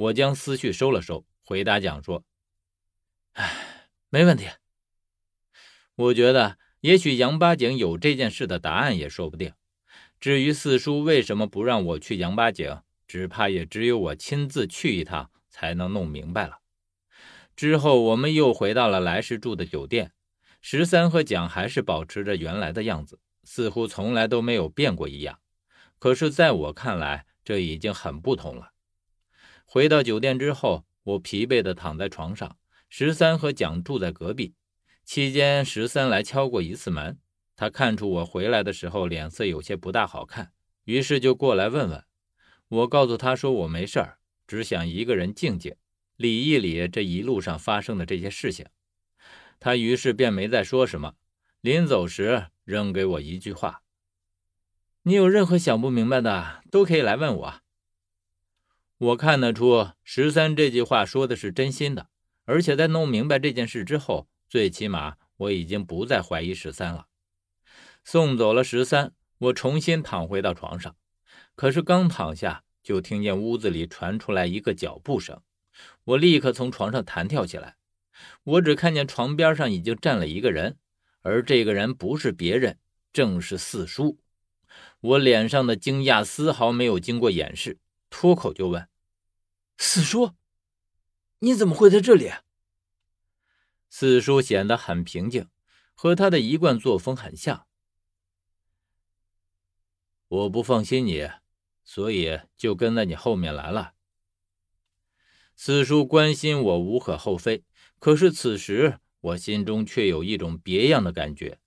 我将思绪收了收，回答蒋说：“哎，没问题。我觉得也许杨八井有这件事的答案也说不定。至于四叔为什么不让我去杨八井，只怕也只有我亲自去一趟才能弄明白了。”之后，我们又回到了来时住的酒店。十三和蒋还是保持着原来的样子，似乎从来都没有变过一样。可是，在我看来，这已经很不同了。回到酒店之后，我疲惫地躺在床上。十三和蒋住在隔壁。期间，十三来敲过一次门。他看出我回来的时候脸色有些不大好看，于是就过来问问。我告诉他说我没事儿，只想一个人静静。理一理这一路上发生的这些事情，他于是便没再说什么。临走时扔给我一句话：“你有任何想不明白的，都可以来问我。”我看得出十三这句话说的是真心的，而且在弄明白这件事之后，最起码我已经不再怀疑十三了。送走了十三，我重新躺回到床上，可是刚躺下，就听见屋子里传出来一个脚步声。我立刻从床上弹跳起来，我只看见床边上已经站了一个人，而这个人不是别人，正是四叔。我脸上的惊讶丝毫没有经过掩饰，脱口就问：“四叔，你怎么会在这里？”四叔显得很平静，和他的一贯作风很像。我不放心你，所以就跟在你后面来了。四叔关心我无可厚非，可是此时我心中却有一种别样的感觉，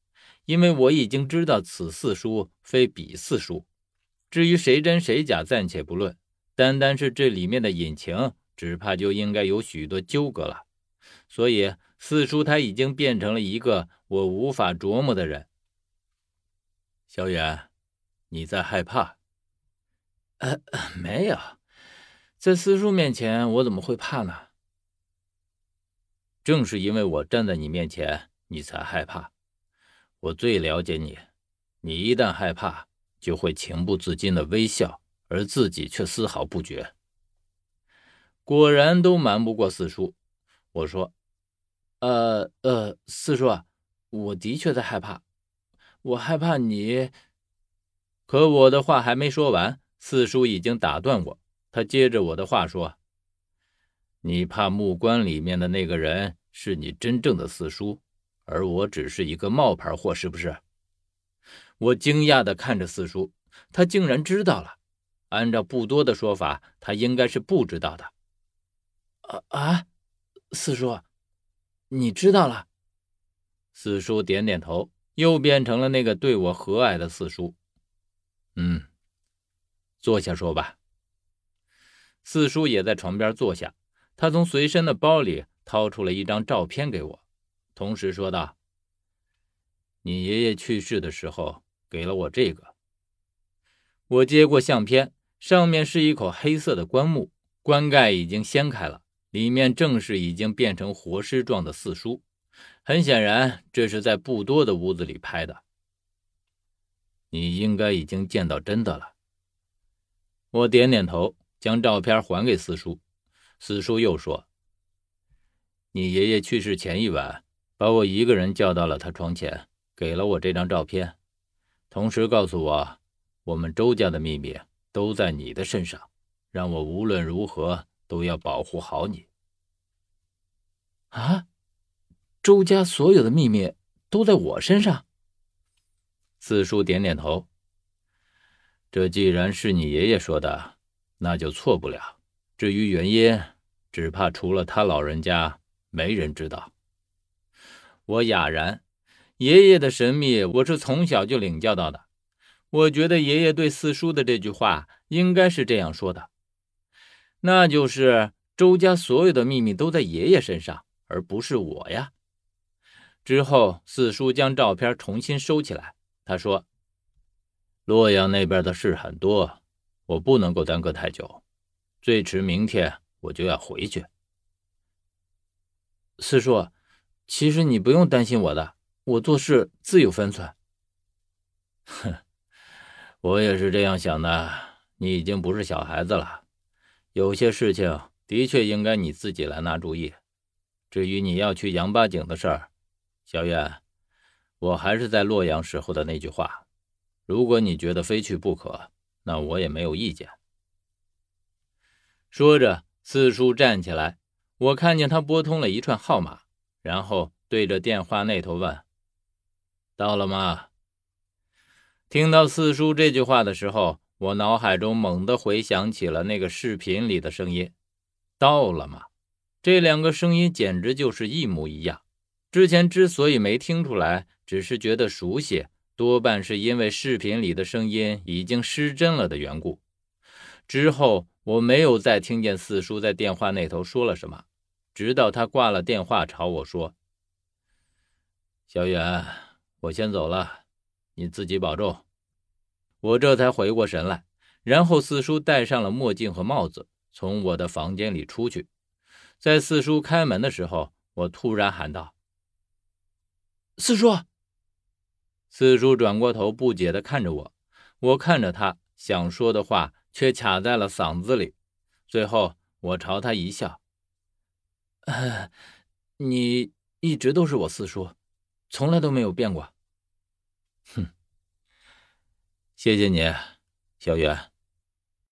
因为我已经知道此四叔非彼四叔。至于谁真谁假暂且不论，单单是这里面的隐情，只怕就应该有许多纠葛了。所以四叔他已经变成了一个我无法琢磨的人。小远，你在害怕？呃，没有。在四叔面前，我怎么会怕呢？正是因为我站在你面前，你才害怕。我最了解你，你一旦害怕，就会情不自禁的微笑，而自己却丝毫不觉。果然都瞒不过四叔。我说：“呃呃，四叔，我的确在害怕，我害怕你。”可我的话还没说完，四叔已经打断我。他接着我的话说：“你怕木棺里面的那个人是你真正的四叔，而我只是一个冒牌货，是不是？”我惊讶地看着四叔，他竟然知道了。按照不多的说法，他应该是不知道的。啊啊，四叔，你知道了？四叔点点头，又变成了那个对我和蔼的四叔。嗯，坐下说吧。四叔也在床边坐下，他从随身的包里掏出了一张照片给我，同时说道：“你爷爷去世的时候给了我这个。”我接过相片，上面是一口黑色的棺木，棺盖已经掀开了，里面正是已经变成活尸状的四叔。很显然，这是在不多的屋子里拍的。你应该已经见到真的了。我点点头。将照片还给四叔，四叔又说：“你爷爷去世前一晚，把我一个人叫到了他床前，给了我这张照片，同时告诉我，我们周家的秘密都在你的身上，让我无论如何都要保护好你。”啊，周家所有的秘密都在我身上。四叔点点头。这既然是你爷爷说的。那就错不了。至于原因，只怕除了他老人家，没人知道。我哑然。爷爷的神秘，我是从小就领教到的。我觉得爷爷对四叔的这句话，应该是这样说的：那就是周家所有的秘密都在爷爷身上，而不是我呀。之后，四叔将照片重新收起来。他说：“洛阳那边的事很多。”我不能够耽搁太久，最迟明天我就要回去。四叔，其实你不用担心我的，我做事自有分寸。哼，我也是这样想的。你已经不是小孩子了，有些事情的确应该你自己来拿主意。至于你要去杨八井的事儿，小远，我还是在洛阳时候的那句话：如果你觉得非去不可，那我也没有意见。说着，四叔站起来，我看见他拨通了一串号码，然后对着电话那头问：“到了吗？”听到四叔这句话的时候，我脑海中猛地回想起了那个视频里的声音：“到了吗？”这两个声音简直就是一模一样。之前之所以没听出来，只是觉得熟悉，多半是因为视频里的声音已经失真了的缘故。之后我没有再听见四叔在电话那头说了什么，直到他挂了电话，朝我说：“小远，我先走了，你自己保重。”我这才回过神来，然后四叔戴上了墨镜和帽子，从我的房间里出去。在四叔开门的时候，我突然喊道：“四叔！”四叔转过头，不解地看着我。我看着他，想说的话却卡在了嗓子里。最后，我朝他一笑：“你一直都是我四叔，从来都没有变过。”哼，谢谢你，小袁。